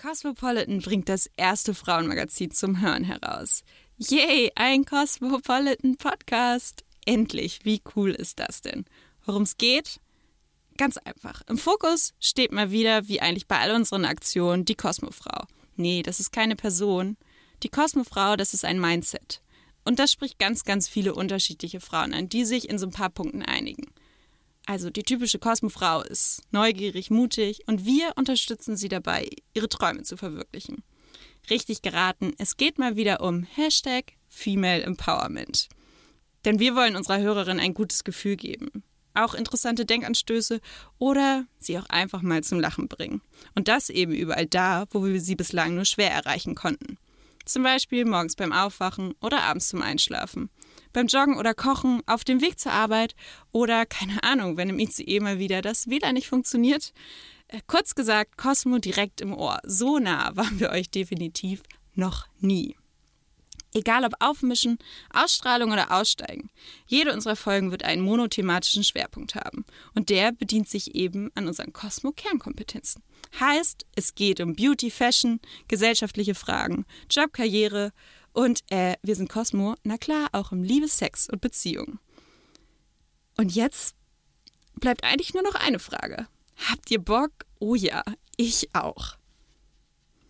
Cosmopolitan bringt das erste Frauenmagazin zum Hören heraus. Yay, ein Cosmopolitan Podcast. Endlich, wie cool ist das denn? Worum es geht? Ganz einfach. Im Fokus steht mal wieder, wie eigentlich bei all unseren Aktionen, die Kosmofrau. Nee, das ist keine Person. Die Kosmofrau, das ist ein Mindset. Und das spricht ganz, ganz viele unterschiedliche Frauen an, die sich in so ein paar Punkten einigen. Also die typische Kosmofrau ist neugierig, mutig und wir unterstützen sie dabei, ihre Träume zu verwirklichen. Richtig geraten, es geht mal wieder um Hashtag Female Empowerment. Denn wir wollen unserer Hörerin ein gutes Gefühl geben, auch interessante Denkanstöße oder sie auch einfach mal zum Lachen bringen. Und das eben überall da, wo wir sie bislang nur schwer erreichen konnten. Zum Beispiel morgens beim Aufwachen oder abends zum Einschlafen beim Joggen oder Kochen, auf dem Weg zur Arbeit oder keine Ahnung, wenn im ICE mal wieder das WLAN nicht funktioniert. Äh, kurz gesagt, Cosmo direkt im Ohr. So nah waren wir euch definitiv noch nie. Egal ob aufmischen, Ausstrahlung oder Aussteigen. Jede unserer Folgen wird einen monothematischen Schwerpunkt haben. Und der bedient sich eben an unseren Cosmo-Kernkompetenzen. Heißt, es geht um Beauty, Fashion, gesellschaftliche Fragen, Job, Karriere und äh, wir sind Cosmo, na klar, auch im Liebe, Sex und Beziehungen. Und jetzt bleibt eigentlich nur noch eine Frage. Habt ihr Bock? Oh ja, ich auch.